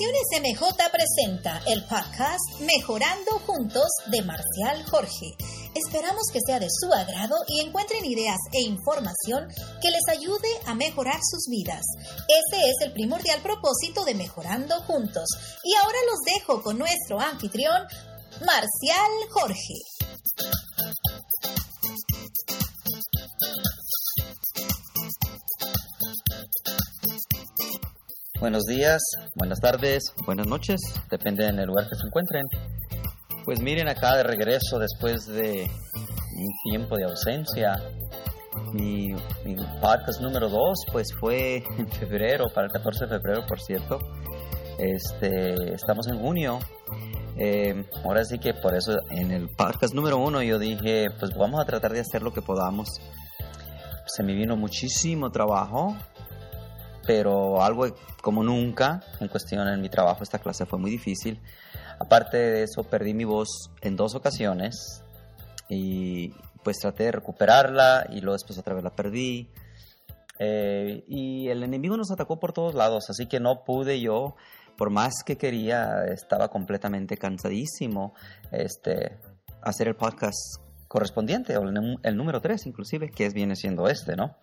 Comunicaciones MJ presenta el podcast Mejorando Juntos de Marcial Jorge. Esperamos que sea de su agrado y encuentren ideas e información que les ayude a mejorar sus vidas. Ese es el primordial propósito de Mejorando Juntos. Y ahora los dejo con nuestro anfitrión, Marcial Jorge. Buenos días, buenas tardes, buenas noches, depende del lugar que se encuentren. Pues miren acá de regreso después de un tiempo de ausencia. Mi, mi podcast número 2 pues fue en febrero, para el 14 de febrero por cierto. Este, estamos en junio. Eh, ahora sí que por eso en el podcast número 1 yo dije pues vamos a tratar de hacer lo que podamos. Se me vino muchísimo trabajo, pero algo como nunca en cuestión en mi trabajo esta clase fue muy difícil. Aparte de eso, perdí mi voz en dos ocasiones y pues traté de recuperarla y luego después otra vez la perdí. Eh, y el enemigo nos atacó por todos lados, así que no pude yo, por más que quería, estaba completamente cansadísimo, este, hacer el podcast correspondiente, o el, el número 3 inclusive, que es, viene siendo este, ¿no?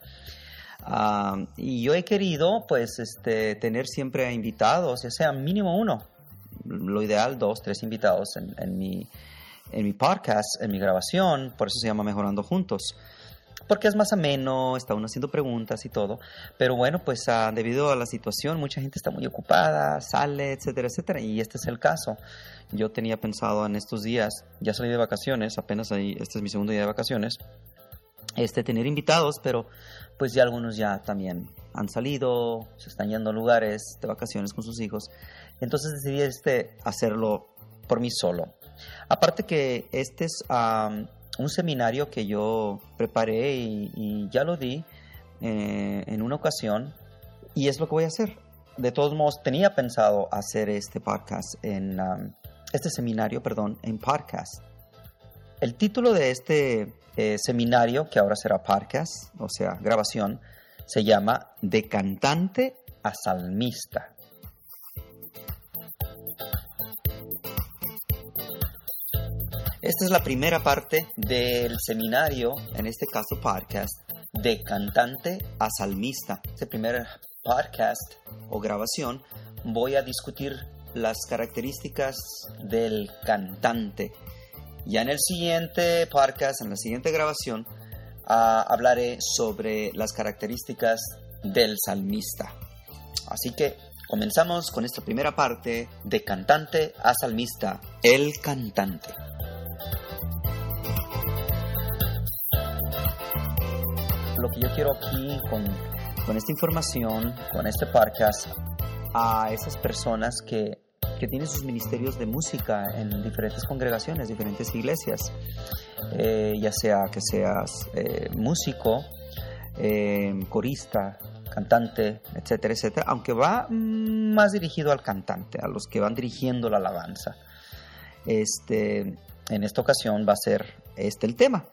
Y yo he querido, pues, este, tener siempre invitados, ya sea mínimo uno, lo ideal dos, tres invitados en, en, mi, en mi podcast, en mi grabación, por eso se llama Mejorando Juntos. Porque es más ameno, está uno haciendo preguntas y todo. Pero bueno, pues uh, debido a la situación, mucha gente está muy ocupada, sale, etcétera, etcétera. Y este es el caso. Yo tenía pensado en estos días, ya salí de vacaciones, apenas ahí, este es mi segundo día de vacaciones, este, tener invitados, pero pues ya algunos ya también han salido, se están yendo a lugares de vacaciones con sus hijos. Entonces decidí este, hacerlo por mí solo. Aparte que este es un seminario que yo preparé y, ya lo di eh, en una ocasión y es lo que voy a hacer. De todos modos, tenía pensado hacer este podcast en este seminario, perdón, en podcast. El título de este eh, seminario, que ahora será podcast, o sea, grabación, se llama De cantante a salmista. Esta es la primera parte del seminario, en este caso podcast, de cantante a salmista. Este primer podcast o grabación voy a discutir las características del cantante ya en el siguiente podcast, en la siguiente grabación, ah, hablaré sobre las características del salmista. Así que comenzamos con esta primera parte de cantante a salmista, el cantante. Lo que yo quiero aquí con, con esta información, con este podcast, a esas personas que que tiene sus ministerios de música en diferentes congregaciones, diferentes iglesias, eh, ya sea que seas eh, músico, eh, corista, cantante, etcétera, etcétera, aunque va más dirigido al cantante, a los que van dirigiendo la alabanza. Este, en esta ocasión va a ser este el tema.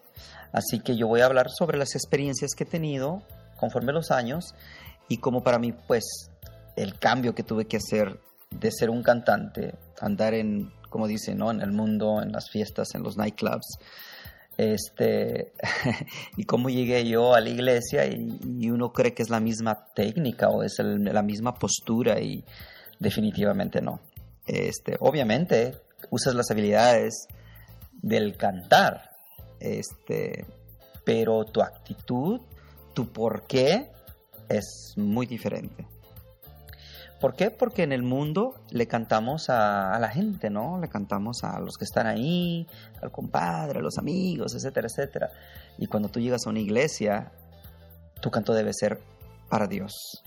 Así que yo voy a hablar sobre las experiencias que he tenido conforme los años y cómo para mí, pues, el cambio que tuve que hacer de ser un cantante, andar en, como dice, ¿no? En el mundo, en las fiestas, en los nightclubs. Este, y cómo llegué yo a la iglesia y, uno cree que es la misma técnica o es la misma postura y definitivamente no. Este, obviamente usas las habilidades del cantar, este, pero tu actitud, tu por qué es muy diferente. ¿Por qué? Porque en el mundo le cantamos a, la gente, ¿no? Le cantamos a los que están ahí, al compadre, a los amigos, etcétera, etcétera. Y cuando tú llegas a una iglesia, tu canto debe ser para Dios.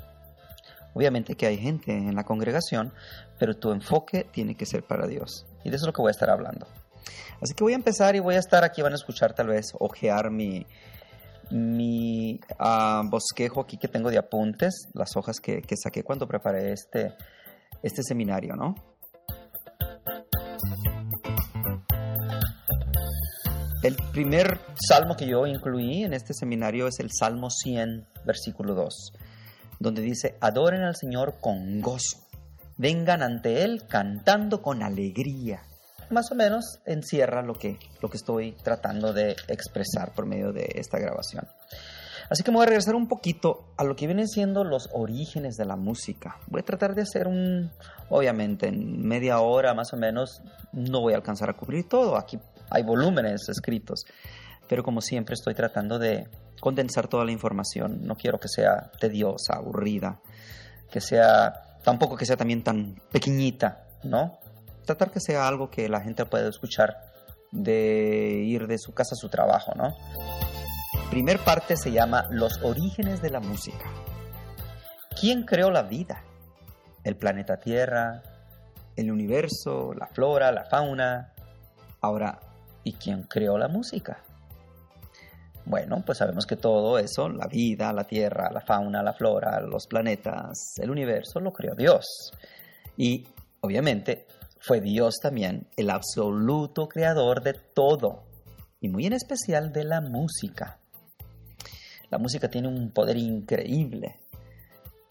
Obviamente que hay gente en la congregación, pero tu enfoque tiene que ser para Dios. Y de eso es lo que voy a estar hablando. Así que voy a empezar y voy a estar aquí, van a escuchar tal vez, ojear mi, mi ah, bosquejo aquí que tengo de apuntes, las hojas que, saqué cuando preparé este, este seminario, ¿no? El primer salmo que yo incluí en este seminario es el Salmo 100, versículo 2, donde dice, adoren al Señor con gozo, vengan ante Él cantando con alegría. Más o menos encierra lo que, lo que estoy tratando de expresar por medio de esta grabación. Así que me voy a regresar un poquito a lo que vienen siendo los orígenes de la música. Voy a tratar de hacer un, obviamente en media hora más o menos, no voy a alcanzar a cubrir todo. Aquí hay volúmenes escritos, pero como siempre estoy tratando de condensar toda la información. No quiero que sea tediosa, aburrida, que sea, tampoco que sea también tan pequeñita, ¿no? Tratar que sea algo que la gente pueda escuchar de ir de su casa a su trabajo, ¿no? Primer parte se llama Los orígenes de la música. ¿Quién creó la vida? El planeta Tierra, el universo, la flora, la fauna. Ahora, ¿y quién creó la música? Bueno, pues sabemos que todo eso, la vida, la tierra, la fauna, la flora, los planetas, el universo, lo creó Dios. Y obviamente fue Dios también el absoluto creador de todo, y muy en especial de la música. La música tiene un poder increíble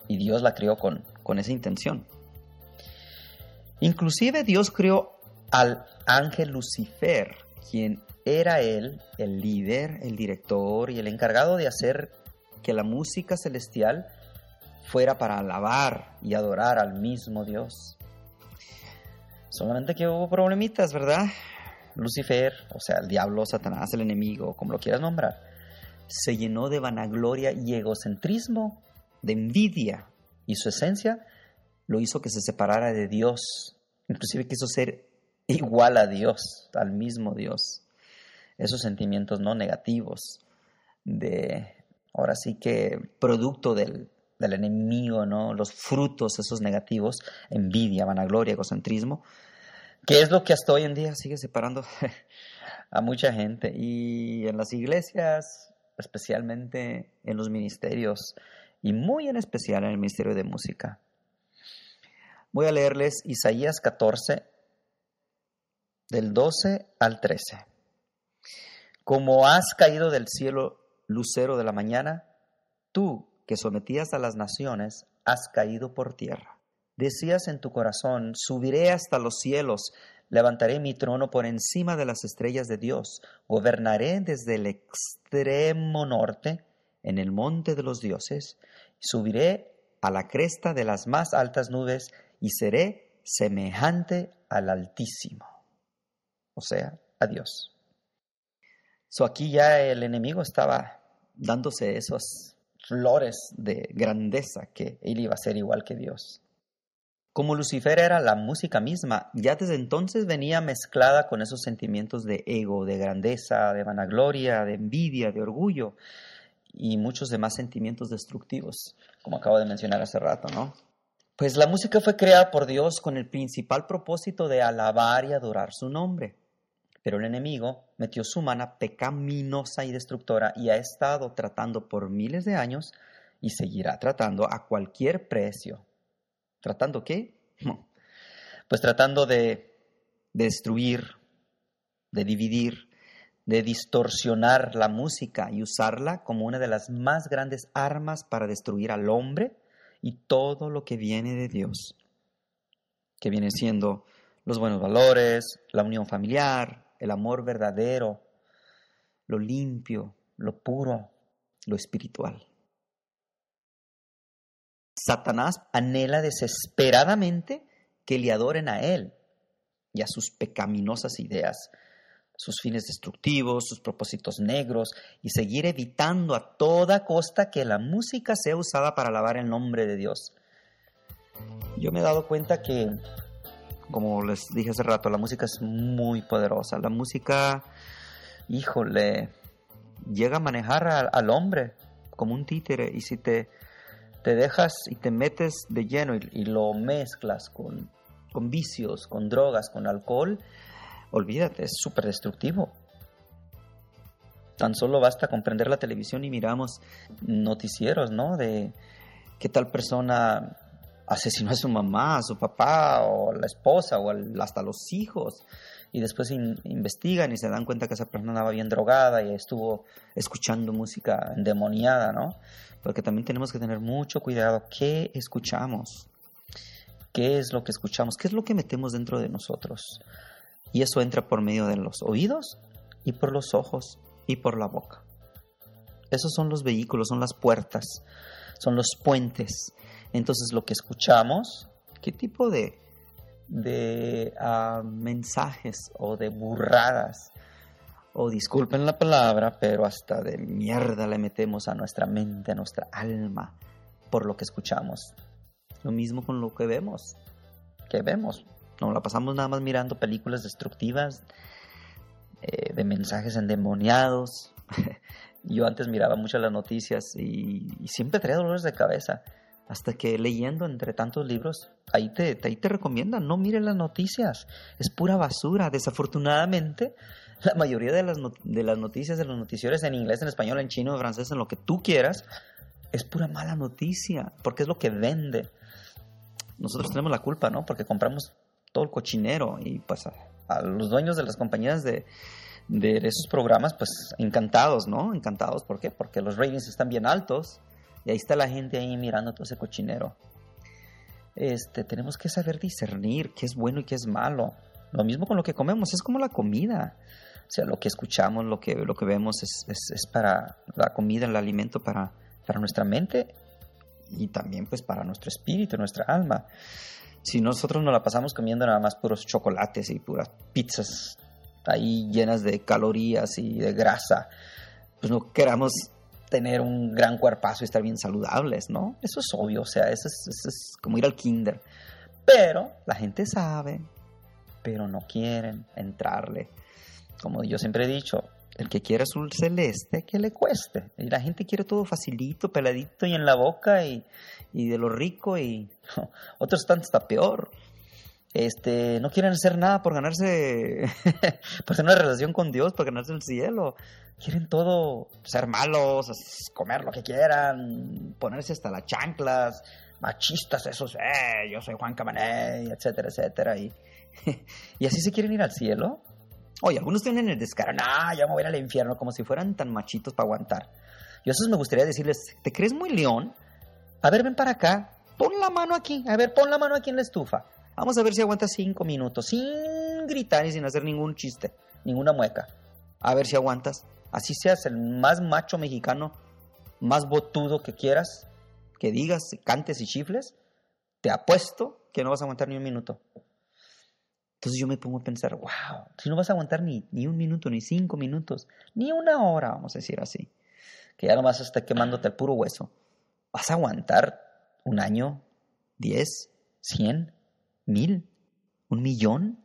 y Dios la creó con, con esa intención. Inclusive Dios creó al ángel Lucifer, quien era él el líder, el director y el encargado de hacer que la música celestial fuera para alabar y adorar al mismo Dios. Solamente que hubo problemitas, ¿verdad? Lucifer, o sea, el diablo, Satanás, el enemigo, como lo quieras nombrar, se llenó de vanagloria y egocentrismo, de envidia, y su esencia lo hizo que se separara de Dios. Inclusive quiso ser igual a Dios, al mismo Dios. Esos sentimientos no negativos de, ahora sí que producto del, del enemigo, ¿no? Los frutos, esos negativos, envidia, vanagloria, egocentrismo, que es lo que hasta hoy en día sigue separando a mucha gente. Y en las iglesias especialmente en los ministerios y muy en especial en el Ministerio de Música. Voy a leerles Isaías 14, del 12 al 13. Como has caído del cielo, lucero de la mañana, tú que sometías a las naciones, has caído por tierra. Decías en tu corazón, subiré hasta los cielos, Levantaré mi trono por encima de las estrellas de Dios. Gobernaré desde el extremo norte, en el monte de los dioses. Subiré a la cresta de las más altas nubes y seré semejante al Altísimo. O sea, a Dios. So aquí ya el enemigo estaba dándose esas flores de grandeza que él iba a ser igual que Dios. Como Lucifer era la música misma, ya desde entonces venía mezclada con esos sentimientos de ego, de grandeza, de vanagloria, de envidia, de orgullo y muchos demás sentimientos destructivos, como acabo de mencionar hace rato, ¿no? Pues la música fue creada por Dios con el principal propósito de alabar y adorar su nombre. Pero el enemigo metió su mano pecaminosa y destructora y ha estado tratando por miles de años y seguirá tratando a cualquier precio ¿Tratando qué? Pues tratando de destruir, de dividir, de distorsionar la música y usarla como una de las más grandes armas para destruir al hombre y todo lo que viene de Dios, que viene siendo los buenos valores, la unión familiar, el amor verdadero, lo limpio, lo puro, lo espiritual. Satanás anhela desesperadamente que le adoren a él y a sus pecaminosas ideas, sus fines destructivos, sus propósitos negros y seguir evitando a toda costa que la música sea usada para alabar el nombre de Dios. Yo me he dado cuenta que, como les dije hace rato, la música es muy poderosa. La música, híjole, llega a manejar al hombre como un títere y si te te dejas y te metes de lleno y, lo mezclas con, con, vicios, con drogas, con alcohol, olvídate, es súper destructivo. Tan solo basta comprender la televisión y miramos noticieros, ¿no? De qué tal persona asesinó a su mamá, a su papá, o a la esposa, o hasta a los hijos. Y después investigan y se dan cuenta que esa persona estaba bien drogada y estuvo escuchando música endemoniada, ¿no? porque también tenemos que tener mucho cuidado qué escuchamos, qué es lo que escuchamos, qué es lo que metemos dentro de nosotros. Y eso entra por medio de los oídos y por los ojos y por la boca. Esos son los vehículos, son las puertas, son los puentes. Entonces lo que escuchamos, ¿qué tipo de, de ah, mensajes o de burradas? O disculpen la palabra, pero hasta de mierda le metemos a nuestra mente, a nuestra alma, por lo que escuchamos. Lo mismo con lo que vemos. ¿Qué vemos? No la pasamos nada más mirando películas destructivas, eh, de mensajes endemoniados. Yo antes miraba mucho las noticias y, siempre traía dolores de cabeza. Hasta que leyendo entre tantos libros, ahí te, ahí te recomiendan, no mire las noticias, es pura basura. Desafortunadamente, la mayoría de las, de las noticias de los noticiarios en inglés, en español, en chino, en francés, en lo que tú quieras, es pura mala noticia, porque es lo que vende. Nosotros tenemos la culpa, ¿no? Porque compramos todo el cochinero y pues a, los dueños de las compañías de, de, esos programas, pues encantados, ¿no? Encantados, ¿por qué? Porque los ratings están bien altos y ahí está la gente ahí mirando todo ese cochinero. Este, tenemos que saber discernir qué es bueno y qué es malo. Lo mismo con lo que comemos, es como la comida. O sea, lo que escuchamos, lo que, lo que vemos es, es, para la comida, el alimento para, para nuestra mente y también pues para nuestro espíritu, nuestra alma si nosotros nos la pasamos comiendo nada más puros chocolates y puras pizzas ahí llenas de calorías y de grasa, pues no queramos tener un gran cuerpazo y estar bien saludables, ¿no? Eso es obvio, o sea, eso es, como ir al kinder. Pero la gente sabe, pero no quieren entrarle. Como yo siempre he dicho, el que quiere azul celeste, que le cueste. Y la gente quiere todo facilito, peladito y en la boca y, de lo rico y otros están hasta peor. Este, no quieren hacer nada por ganarse, por tener una relación con Dios, por ganarse el cielo. Quieren todo, ser malos, comer lo que quieran, ponerse hasta las chanclas, machistas esos, eh, yo soy Juan Camané, etcétera, etcétera. Y, así se quieren ir al cielo. Oye, algunos tienen el descaro, no, ya me voy a ir al infierno, como si fueran tan machitos para aguantar. Yo eso me gustaría decirles, ¿te crees muy león? A ver, ven para acá, pon la mano aquí, a ver, pon la mano aquí en la estufa. Vamos a ver si aguantas cinco minutos, sin gritar y sin hacer ningún chiste, ninguna mueca. A ver si aguantas. Así seas el más macho mexicano, más botudo que quieras, que digas, cantes y chifles, te apuesto que no vas a aguantar ni un minuto. Entonces yo me pongo a pensar, wow, si no vas a aguantar ni, ni un minuto, ni cinco minutos, ni una hora, vamos a decir así, que ya nomás está quemándote el puro hueso, ¿vas a aguantar un año, diez, cien, mil, un millón,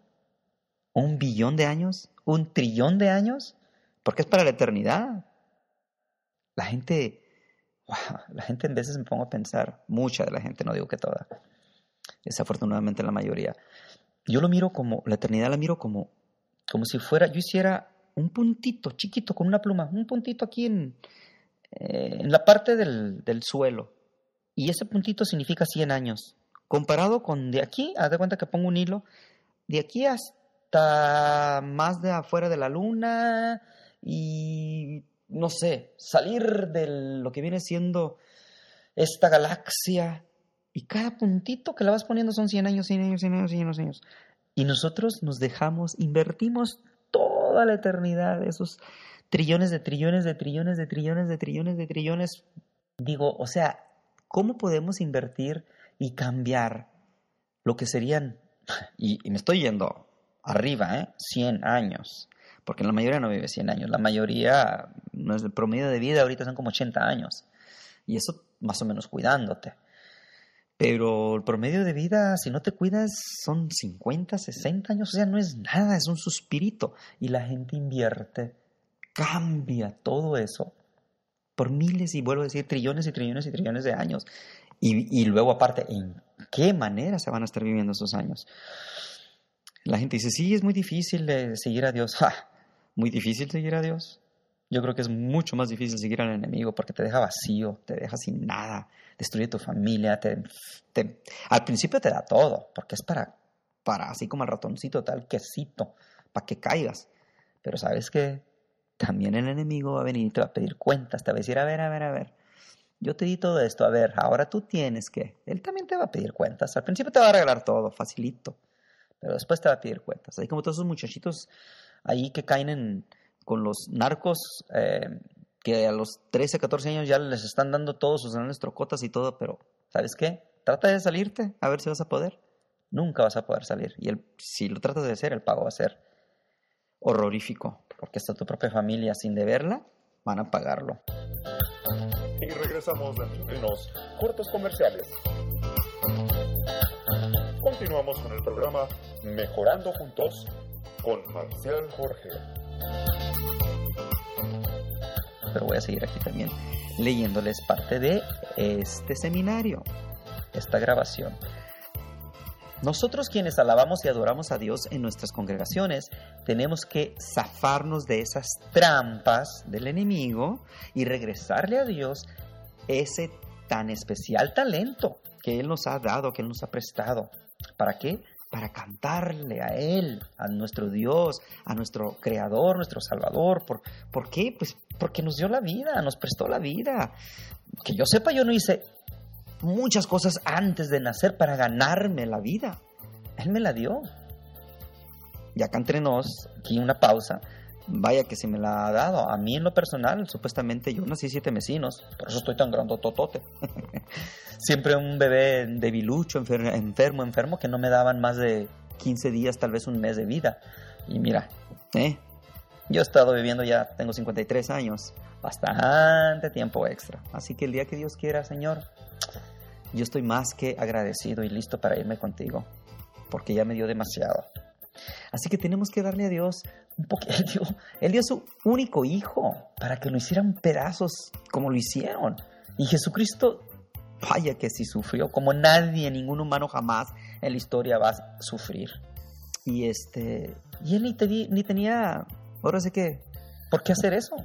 un billón de años, un trillón de años? Porque es para la eternidad. La gente, wow, la gente en veces me pongo a pensar, mucha de la gente, no digo que toda, desafortunadamente la mayoría, yo lo miro como, la eternidad la miro como, como si fuera, yo hiciera un puntito chiquito con una pluma, un puntito aquí en, eh, en la parte del, del, suelo. Y ese puntito significa 100 años. Comparado con de aquí, haz de cuenta que pongo un hilo, de aquí hasta más de afuera de la luna y no sé, salir de lo que viene siendo esta galaxia y cada puntito que la vas poniendo son 100 años, 100 años, 100 años, 100 años, 100 años. Y nosotros nos dejamos, invertimos toda la eternidad, esos trillones de trillones de trillones de trillones de trillones de trillones. Digo, o sea, ¿cómo podemos invertir y cambiar lo que serían, y, me estoy yendo arriba, ¿eh? 100 años, porque la mayoría no vive 100 años, la mayoría, el promedio de vida ahorita son como 80 años, y eso más o menos cuidándote. Pero el promedio de vida, si no te cuidas, son 50, 60 años, o sea, no es nada, es un suspirito. Y la gente invierte, cambia todo eso por miles y vuelvo a decir trillones y trillones y trillones de años. Y, luego aparte, ¿en qué manera se van a estar viviendo esos años? La gente dice, sí, es muy difícil seguir a Dios. Muy difícil seguir a Dios. Yo creo que es mucho más difícil seguir al enemigo porque te deja vacío, te deja sin nada, destruye tu familia, te, al principio te da todo, porque es para, para, así como el ratoncito, tal quesito, para que caigas. Pero sabes que también el enemigo va a venir y te va a pedir cuentas, te va a decir, a ver, a ver, a ver, yo te di todo esto, a ver, ahora tú tienes que. Él también te va a pedir cuentas. Al principio te va a regalar todo, facilito, pero después te va a pedir cuentas. Hay como todos esos muchachitos ahí que caen en, con los narcos, eh, que a los 13, 14 años ya les están dando todos sus grandes trocotas y todo, pero ¿sabes qué? Trata de salirte, a ver si vas a poder. Nunca vas a poder salir. Y el, si lo tratas de hacer, el pago va a ser horrorífico, porque hasta tu propia familia, sin deberla, van a pagarlo. Y regresamos en unos cortos comerciales. Continuamos con el programa Mejorando Juntos con Marcial Jorge. Pero voy a seguir aquí también leyéndoles parte de este seminario, esta grabación. Nosotros quienes alabamos y adoramos a Dios en nuestras congregaciones, tenemos que zafarnos de esas trampas del enemigo y regresarle a Dios ese tan especial talento que Él nos ha dado, que Él nos ha prestado. ¿Para qué? Para cantarle a Él, a nuestro Dios, a nuestro Creador, nuestro Salvador. ¿Por, ¿por qué? Pues porque nos dio la vida, nos prestó la vida. Que yo sepa, yo no hice muchas cosas antes de nacer para ganarme la vida. Él me la dio. Y acá entre nos, aquí una pausa. Vaya que si me la ha dado. A mí en lo personal, supuestamente yo nací siete mesinos, por eso estoy tan grandototote. Siempre un bebé debilucho, enfermo, enfermo, que no me daban más de 15 días, tal vez un mes de vida. Y mira, ¿eh? yo he estado viviendo ya, tengo 53 años, bastante tiempo extra. Así que el día que Dios quiera, Señor, yo estoy más que agradecido y listo para irme contigo, porque ya me dio demasiado. Así que tenemos que darle a Dios un poquito. Él dio, su único hijo para que lo hicieran pedazos como lo hicieron. Y Jesucristo, vaya que sí sufrió, como nadie, ningún humano jamás en la historia va a sufrir. Y este, y él ni, ni tenía, ahora sé que, ¿por qué hacer eso?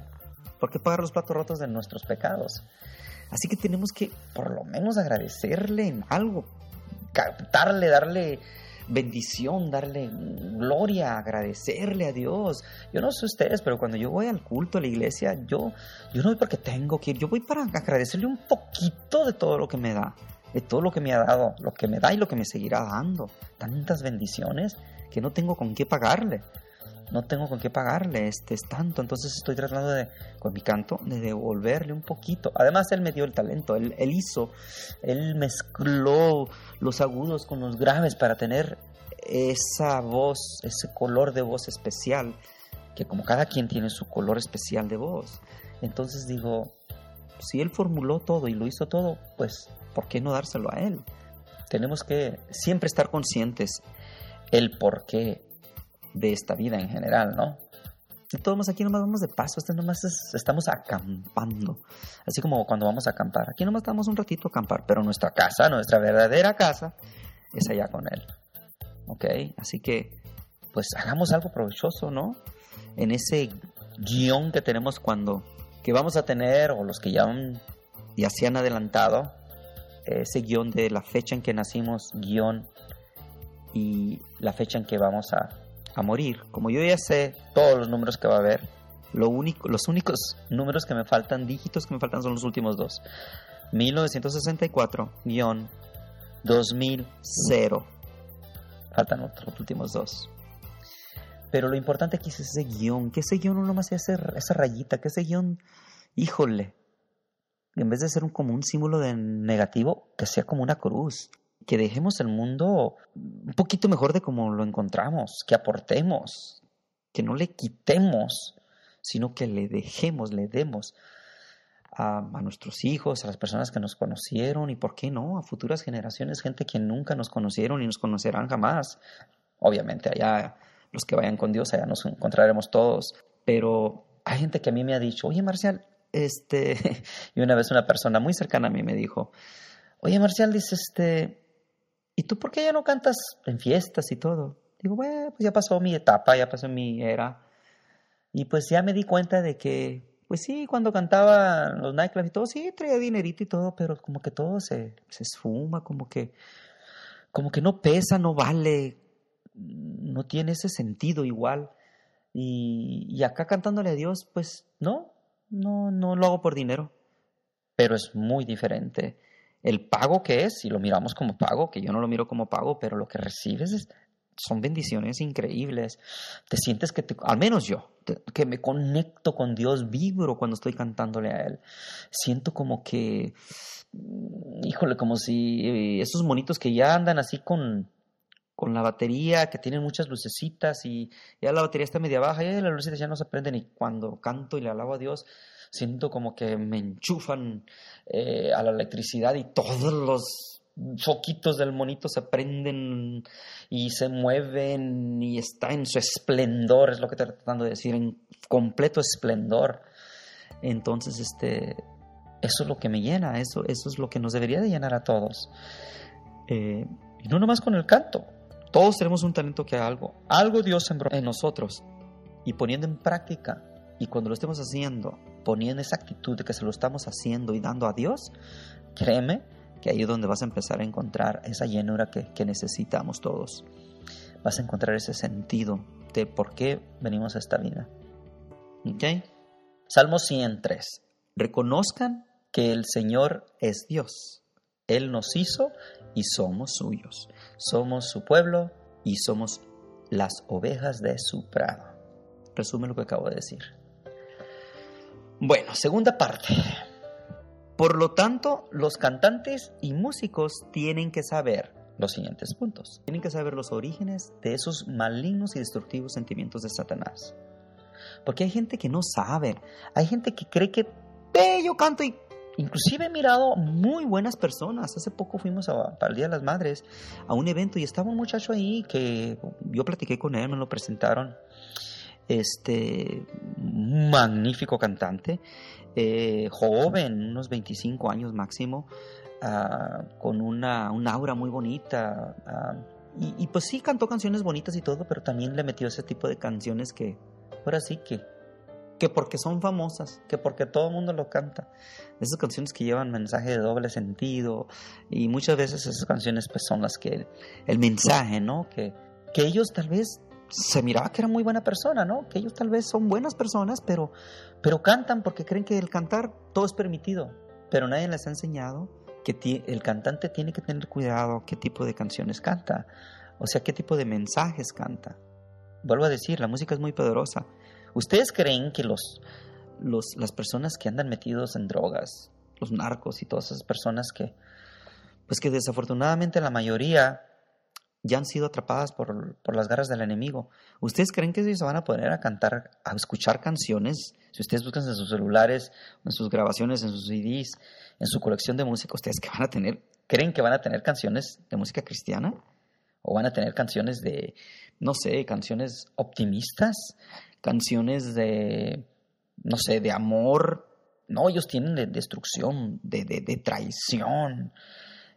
¿Por qué pagar los platos rotos de nuestros pecados? Así que tenemos que por lo menos agradecerle en algo, darle, darle bendición, darle gloria, agradecerle a Dios. Yo no sé ustedes, pero cuando yo voy al culto, a la iglesia, yo, yo no voy porque tengo que ir, yo voy para agradecerle un poquito de todo lo que me da, de todo lo que me ha dado, lo que me da y lo que me seguirá dando. Tantas bendiciones que no tengo con qué pagarle no tengo con qué pagarle, este es tanto, entonces estoy tratando de, con mi canto, de devolverle un poquito. Además, él me dio el talento, él, él hizo, él mezcló los agudos con los graves para tener esa voz, ese color de voz especial, que como cada quien tiene su color especial de voz. Entonces digo, si él formuló todo y lo hizo todo, pues, ¿por qué no dárselo a él? Tenemos que siempre estar conscientes el por qué de esta vida en general, ¿no? Y todos aquí nomás vamos de paso, este nomás estamos acampando, así como cuando vamos a acampar. Aquí nomás estamos un ratito a acampar, pero nuestra casa, nuestra verdadera casa, es allá con Él. ¿Ok? Así que, pues hagamos algo provechoso, ¿no? En ese guion que tenemos cuando, que vamos a tener, o los que ya, ya se han adelantado, ese guion de la fecha en que nacimos, guion, y la fecha en que vamos a a morir. Como yo ya sé todos los números que va a haber, lo único, los únicos números que me faltan, dígitos que me faltan son los últimos dos. 1964-2000. Faltan otros últimos dos. Pero lo importante aquí es ese guion, que ese guion no nomás sea esa rayita, que ese guion, híjole, en vez de ser un, como un símbolo de negativo, que sea como una cruz que dejemos el mundo un poquito mejor de como lo encontramos, que aportemos, que no le quitemos, sino que le dejemos, le demos a, nuestros hijos, a las personas que nos conocieron y, ¿por qué no?, a futuras generaciones, gente que nunca nos conocieron y nos conocerán jamás. Obviamente, allá los que vayan con Dios, allá nos encontraremos todos, pero hay gente que a mí me ha dicho, oye, Marcial, este, y una vez una persona muy cercana a mí me dijo, oye, Marcial, dice, este, ¿y tú por qué ya no cantas en fiestas y todo? Digo, bueno, pues ya pasó mi etapa, ya pasó mi era. Y pues ya me di cuenta de que, pues sí, cuando cantaba los nightclubs y todo, sí, traía dinerito y todo, pero como que todo se, se esfuma, como que, como que no pesa, no vale, no tiene ese sentido igual. Y, y acá cantándole a Dios, pues no, no, no lo hago por dinero. pero es muy diferente. El pago que es, si lo miramos como pago, que yo no lo miro como pago, pero lo que recibes son bendiciones increíbles. Te sientes que, te, al menos yo, que me conecto con Dios, vibro cuando estoy cantándole a Él. Siento como que, híjole, como si esos monitos que ya andan así con, con la batería, que tienen muchas lucecitas y ya la batería está media baja y las luces ya no se prenden y cuando canto y le alabo a Dios, siento como que me enchufan eh, a la electricidad y todos los foquitos del monito se prenden y se mueven y está en su esplendor, es lo que estoy tratando de decir, en completo esplendor. Entonces, este, eso es lo que me llena, eso, eso es lo que nos debería de llenar a todos. Eh, y no nomás con el canto, todos tenemos un talento que algo, algo Dios sembró en nosotros y poniendo en práctica y cuando lo estemos haciendo, poniendo esa actitud de que se lo estamos haciendo y dando a Dios, créeme que ahí es donde vas a empezar a encontrar esa llenura que, que necesitamos todos. Vas a encontrar ese sentido de por qué venimos a esta vida. ¿Ok? Salmo 103. Reconozcan que el Señor es Dios. Él nos hizo y somos suyos. Somos su pueblo y somos las ovejas de su prado. Resume lo que acabo de decir. Bueno, segunda parte. Por lo tanto, los cantantes y músicos tienen que saber los siguientes puntos. Tienen que saber los orígenes de esos malignos y destructivos sentimientos de Satanás. Porque hay gente que no sabe, hay gente que cree que yo canto y inclusive he mirado muy buenas personas. Hace poco fuimos a, para el Día de las Madres a un evento y estaba un muchacho ahí que yo platiqué con él, me lo presentaron. Este magnífico cantante eh, joven, unos 25 años máximo, ah, con una, aura muy bonita. Ah, y, pues sí, cantó canciones bonitas y todo, pero también le metió ese tipo de canciones que, ahora sí que, que porque son famosas, que porque todo el mundo lo canta. Esas canciones que llevan mensaje de doble sentido y muchas veces esas canciones pues son las que, el mensaje, ¿no? Que, que ellos tal vez se miraba que era muy buena persona, ¿no? Que ellos tal vez son buenas personas, pero, pero cantan porque creen que el cantar todo es permitido. Pero nadie les ha enseñado que el cantante tiene que tener cuidado qué tipo de canciones canta, o sea, qué tipo de mensajes canta. Vuelvo a decir, la música es muy poderosa. ¿Ustedes creen que los, los, las personas que andan metidos en drogas, los narcos y todas esas personas que, pues que desafortunadamente la mayoría ya han sido atrapadas por, las garras del enemigo. ¿Ustedes creen que se van a poner a cantar, a escuchar canciones? Si ustedes buscan en sus celulares, en sus grabaciones, en sus CDs, en su colección de música, ¿ustedes que van a tener, creen que van a tener canciones de música cristiana? ¿O van a tener canciones de, no sé, canciones optimistas? ¿Canciones de, no sé, de amor? No, ellos tienen de destrucción, de, de, de traición,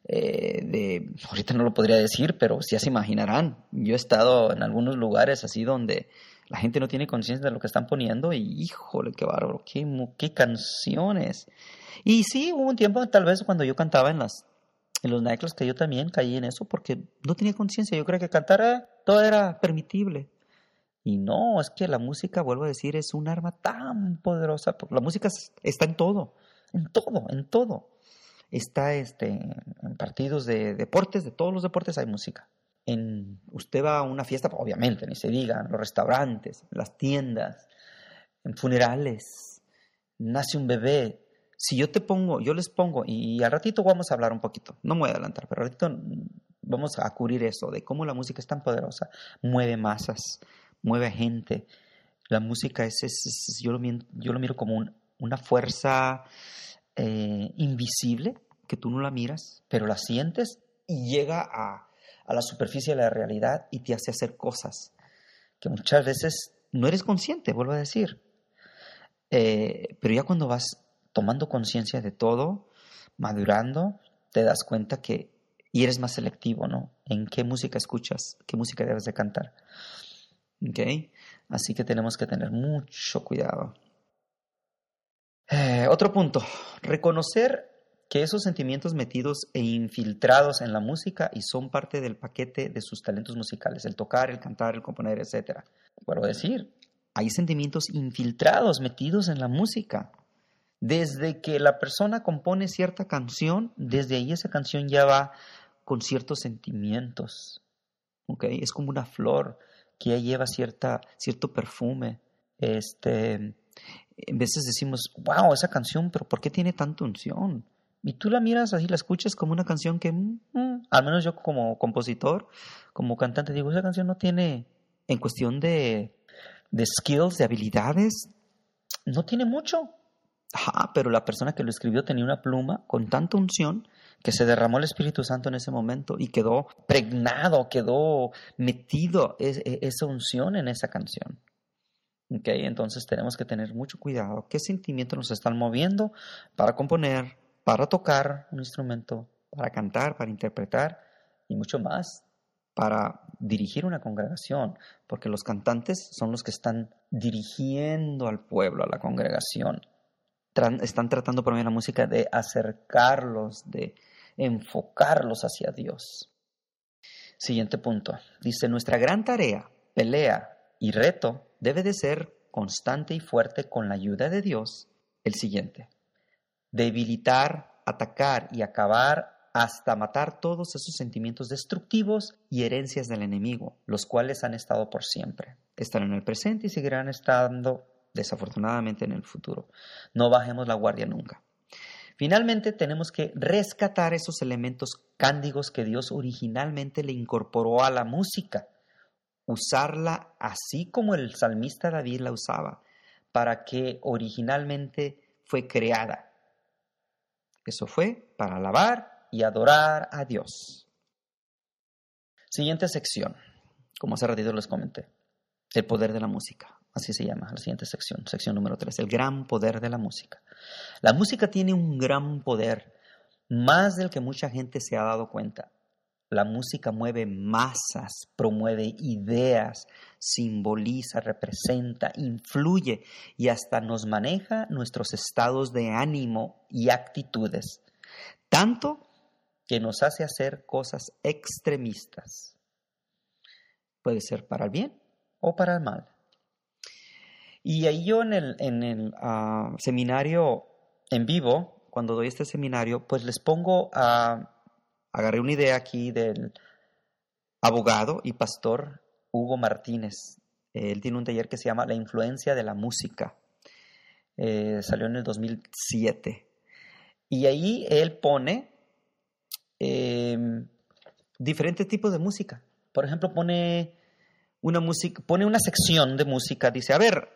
eh, de, ahorita no lo podría decir, pero ya se imaginarán. Yo he estado en algunos lugares así donde la gente no tiene conciencia de lo que están poniendo y híjole, qué bárbaro, qué, qué canciones. Y sí, hubo un tiempo tal vez cuando yo cantaba en las en los nightclubs que yo también caí en eso porque no tenía conciencia. Yo creía que cantar todo era permitible. Y no, es que la música, vuelvo a decir, es un arma tan poderosa. La música está en todo, en todo, en todo está este, en partidos de deportes, de todos los deportes hay música. En, usted va a una fiesta, obviamente, ni se diga, en los restaurantes, en las tiendas, en funerales, nace un bebé. Si yo te pongo, yo les pongo, y al ratito vamos a hablar un poquito, no me voy a adelantar, pero al ratito vamos a cubrir eso, de cómo la música es tan poderosa, mueve masas, mueve gente. La música es, yo, lo, yo, lo, miro como una fuerza eh, invisible que tú no la miras, pero la sientes y llega a, la superficie de la realidad y te hace hacer cosas que muchas veces no eres consciente, vuelvo a decir. Eh, pero ya cuando vas tomando conciencia de todo, madurando, te das cuenta que y eres más selectivo, ¿no? En qué música escuchas, qué música debes de cantar. ¿Ok? Así que tenemos que tener mucho cuidado. Eh, otro punto, reconocer que esos sentimientos metidos e infiltrados en la música y son parte del paquete de sus talentos musicales, el tocar, el cantar, el componer, etc. Puedo decir, hay sentimientos infiltrados, metidos en la música. Desde que la persona compone cierta canción, desde ahí esa canción ya va con ciertos sentimientos. ¿okay? Es como una flor que ya lleva cierta, cierto perfume. Este, en veces decimos, wow, esa canción, pero ¿por qué tiene tanta unción? Y tú la miras así, la escuchas como una canción que, mm, al menos yo como compositor, como cantante, digo, esa canción no tiene, en cuestión de, de skills, de habilidades, no tiene mucho. Ajá, pero la persona que lo escribió tenía una pluma con tanta unción que se derramó el Espíritu Santo en ese momento y quedó pregnado, quedó metido e, esa unción en esa canción. Okay, entonces tenemos que tener mucho cuidado. ¿Qué sentimientos nos están moviendo para componer, para tocar un instrumento, para cantar, para interpretar y mucho más? para dirigir una congregación, porque los cantantes son los que están dirigiendo al pueblo, a la congregación. están tratando por medio de la música de acercarlos, de enfocarlos hacia Dios. Siguiente punto. Dice, nuestra gran tarea, pelea y reto debe de ser constante y fuerte con la ayuda de Dios. El siguiente. Debilitar, atacar y acabar hasta matar todos esos sentimientos destructivos y herencias del enemigo, los cuales han estado por siempre, están en el presente y seguirán estando desafortunadamente en el futuro. No bajemos la guardia nunca. Finalmente tenemos que rescatar esos elementos cándigos que Dios originalmente le incorporó a la música, usarla así como el salmista David la usaba, para que originalmente fue creada. Eso fue para alabar y adorar a Dios. Siguiente sección, como hace ratito les comenté, el poder de la música. Así se llama la siguiente sección, sección número 3, el gran poder de la música. La música tiene un gran poder, más del que mucha gente se ha dado cuenta. La música mueve masas, promueve ideas, simboliza, representa, influye y hasta nos maneja nuestros estados de ánimo y actitudes, tanto que nos hace hacer cosas extremistas. Puede ser para el bien o para el mal. Y ahí yo en el, ah, seminario en vivo, cuando doy este seminario, pues les pongo a... agarré una idea aquí del abogado y pastor Hugo Martínez. Él tiene un taller que se llama La influencia de la música. Eh, salió en el 2007. Y ahí él pone Em, diferentes tipos de música. Por ejemplo, pone una pone una sección de música, dice, a ver,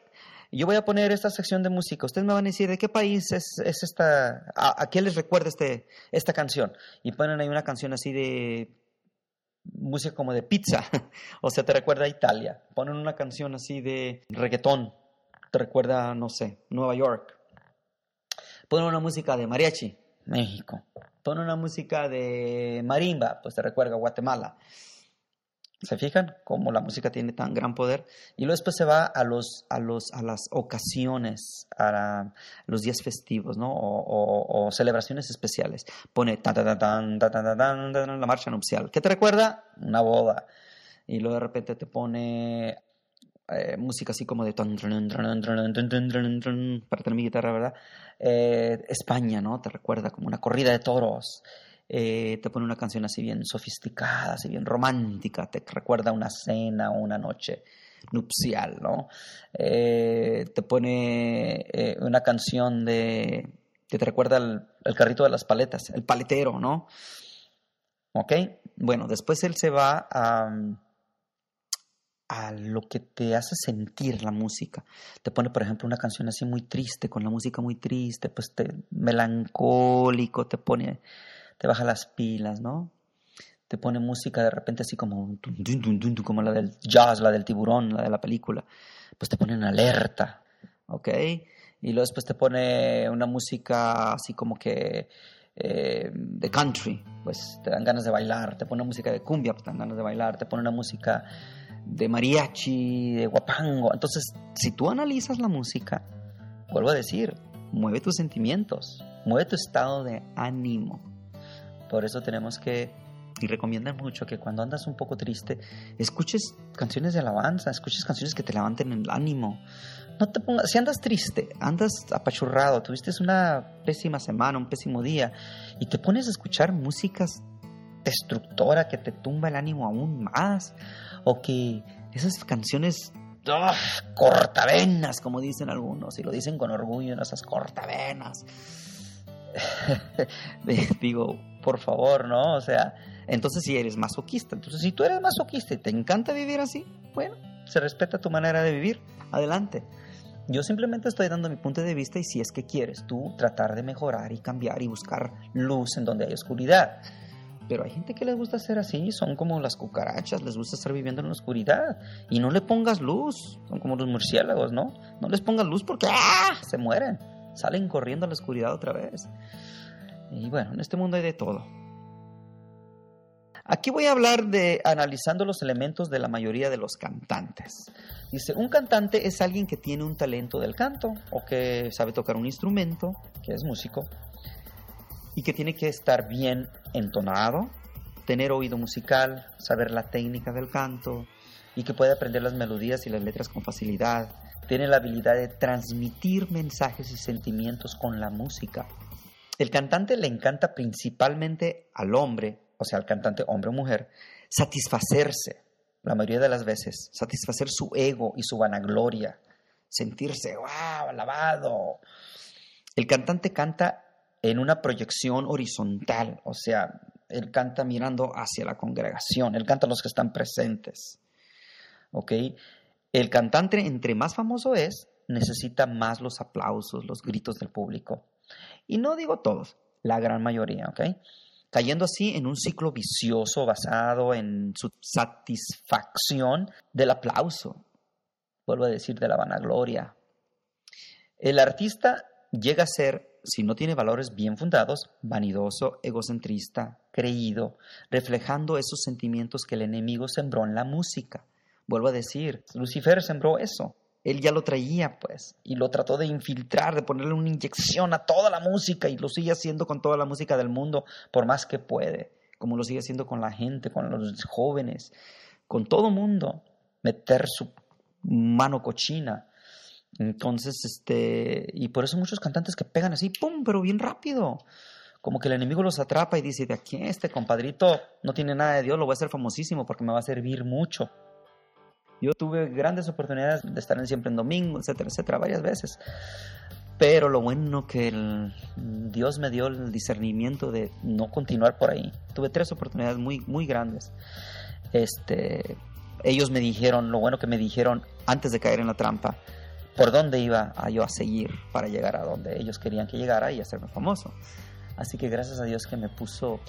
yo voy a poner esta sección de música, ustedes me van a decir de qué país es, esta, a, qué les recuerda este, esta canción. Y ponen ahí una canción así de música como de pizza, o sea, te recuerda a Italia. Ponen una canción así de reggaetón, te recuerda, no sé, Nueva York. Ponen una música de mariachi, México. Pone una música de marimba, pues te recuerda a Guatemala. ¿Se fijan cómo la música tiene tan gran poder? Y luego después se va a, los, a, los, a las ocasiones, a los días festivos, ¿no? O, celebraciones especiales. Pone tan, tan, tan, tan, la marcha nupcial. ¿Qué te recuerda? Una boda. Y luego de repente te pone eh, música así como de para tener mi guitarra, ¿verdad? Eh, España, ¿no? Te recuerda como una corrida de toros. Eh, te pone una canción así bien sofisticada, así bien romántica, te recuerda una cena o una noche nupcial, ¿no? te pone una canción de que te recuerda el, carrito de las paletas, el paletero, ¿no? ¿Ok? Bueno, después él se va a a lo que te hace sentir la música. Te pone, por ejemplo, una canción así muy triste, con la música muy triste, pues te melancólico, te pone, te baja las pilas, ¿no? Te pone música de repente así como, como la del jazz, la del tiburón, la de la película. Pues te pone en alerta, ¿ok? Y luego después te pone una música así como que eh, de country, pues te dan ganas de bailar. Te pone música de cumbia, pues te dan ganas de bailar. Te pone una música de mariachi, de guapango. Entonces, si tú analizas la música, vuelvo a decir, mueve tus sentimientos, mueve tu estado de ánimo. Por eso tenemos que y recomiendan mucho que cuando andas un poco triste, escuches canciones de alabanza, escuches canciones que te levanten el ánimo. No te pongas, si andas triste, andas apachurrado, tuviste una pésima semana, un pésimo día, y te pones a escuchar músicas destructora que te tumba el ánimo aún más, o que esas canciones ¡ah! cortavenas, como dicen algunos, y lo dicen con orgullo, esas cortavenas. Digo, por favor, ¿no? O sea, entonces si eres masoquista, entonces si tú eres masoquista y te encanta vivir así, bueno, se respeta tu manera de vivir, adelante. Yo simplemente estoy dando mi punto de vista y si es que quieres tú tratar de mejorar y cambiar y buscar luz en donde hay oscuridad. Pero hay gente que les gusta ser así, son como las cucarachas, les gusta estar viviendo en la oscuridad. Y no le pongas luz, son como los murciélagos, ¿no? No les pongas luz porque ¡ah! se mueren, salen corriendo a la oscuridad otra vez. Y bueno, en este mundo hay de todo. Aquí voy a hablar de analizando los elementos de la mayoría de los cantantes. Dice, un cantante es alguien que tiene un talento del canto o que sabe tocar un instrumento, que es músico, y que tiene que estar bien entonado, tener oído musical, saber la técnica del canto y que puede aprender las melodías y las letras con facilidad. Tiene la habilidad de transmitir mensajes y sentimientos con la música. El cantante le encanta principalmente al hombre o sea, al cantante hombre o mujer, satisfacerse, la mayoría de las veces, satisfacer su ego y su vanagloria, sentirse, wow, alabado. El cantante canta en una proyección horizontal, o sea, él canta mirando hacia la congregación, él canta a los que están presentes. ¿Ok? El cantante, entre más famoso es, necesita más los aplausos, los gritos del público. Y no digo todos, la gran mayoría, ¿ok? cayendo así en un ciclo vicioso basado en su satisfacción del aplauso, vuelvo a decir, de la vanagloria. El artista llega a ser, si no tiene valores bien fundados, vanidoso, egocentrista, creído, reflejando esos sentimientos que el enemigo sembró en la música. Vuelvo a decir, Lucifer sembró eso él ya lo traía, pues, y lo trató de infiltrar, de ponerle una inyección a toda la música, y lo sigue haciendo con toda la música del mundo, por más que puede, como lo sigue haciendo con la gente, con los jóvenes, con todo mundo, meter su mano cochina. Entonces, este, y por eso muchos cantantes que pegan así, ¡pum!, pero bien rápido. Como que el enemigo los atrapa y dice, de aquí este compadrito no tiene nada de Dios, lo voy a hacer famosísimo porque me va a servir mucho. Yo tuve grandes oportunidades de estar en Siempre en Domingo, etcétera, etcétera, varias veces. Pero lo bueno que el, Dios me dio el discernimiento de no continuar por ahí. Tuve tres oportunidades muy, muy grandes. Este, ellos me dijeron, lo bueno que me dijeron antes de caer en la trampa, por dónde iba a yo a seguir para llegar a donde ellos querían que llegara y hacerme famoso. Así que gracias a Dios que me puso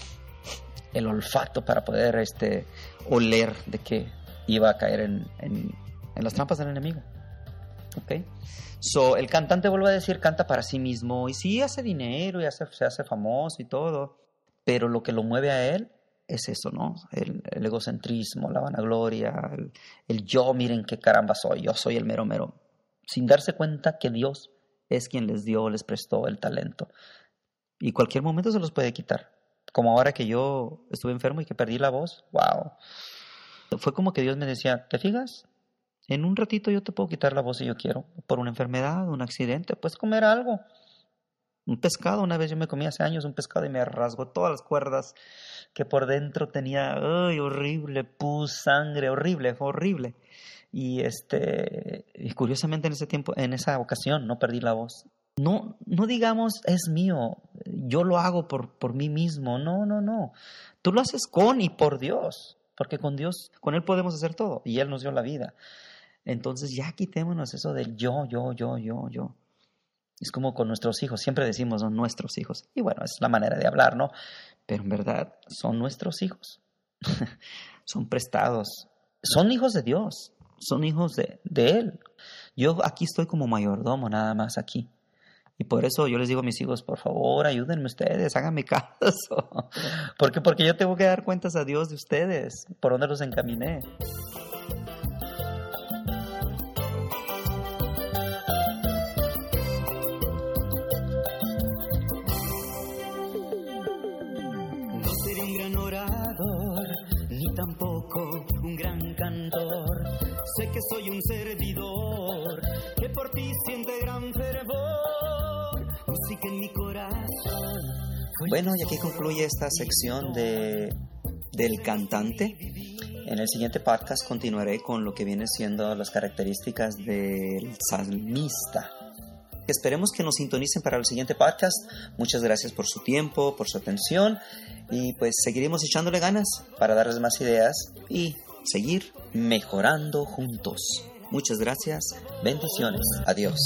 el olfato para poder este, oler de que iba a caer en, en, las trampas del enemigo. ¿Ok? So, el cantante, vuelvo a decir, canta para sí mismo y sí hace dinero y hace, se hace famoso y todo, pero lo que lo mueve a él es eso, ¿no? El, egocentrismo, la vanagloria, el, el, yo, miren qué caramba soy, yo soy el mero mero, sin darse cuenta que Dios es quien les dio, les prestó el talento. Y cualquier momento se los puede quitar. Como ahora que yo estuve enfermo y que perdí la voz, wow fue como que Dios me decía, ¿te fijas? En un ratito yo te puedo quitar la voz si yo quiero, por una enfermedad, un accidente, puedes comer algo. Un pescado, una vez yo me comí hace años un pescado y me rasgó todas las cuerdas que por dentro tenía, ay, horrible, pus, sangre, horrible, horrible. Y este, curiosamente en ese tiempo, en esa ocasión, no perdí la voz. No, no digamos es mío, yo lo hago por, por mí mismo, no, no, no. Tú lo haces con y por Dios porque con Dios, con Él podemos hacer todo y Él nos dio la vida. Entonces ya quitémonos eso del yo, yo, yo, yo, yo. Es como con nuestros hijos, siempre decimos son nuestros hijos. Y bueno, es la manera de hablar, ¿no? Pero en verdad son nuestros hijos. son prestados. Son hijos de Dios. Son hijos de, de Él. Yo aquí estoy como mayordomo nada más aquí. Y por eso yo les digo a mis hijos, por favor, ayúdenme ustedes, háganme caso. porque Porque yo tengo que dar cuentas a Dios de ustedes, por dónde los encaminé. No seré un gran orador, ni tampoco un gran cantor. Sé que soy un servidor, que por ti siente gran fervor. Bueno, y aquí concluye esta sección de, del cantante. En el siguiente podcast continuaré con lo que viene siendo las características del salmista. Esperemos que nos sintonicen para el siguiente podcast. Muchas gracias por su tiempo, por su atención y pues seguiremos echándole ganas para darles más ideas y seguir mejorando juntos. Muchas gracias, bendiciones, adiós.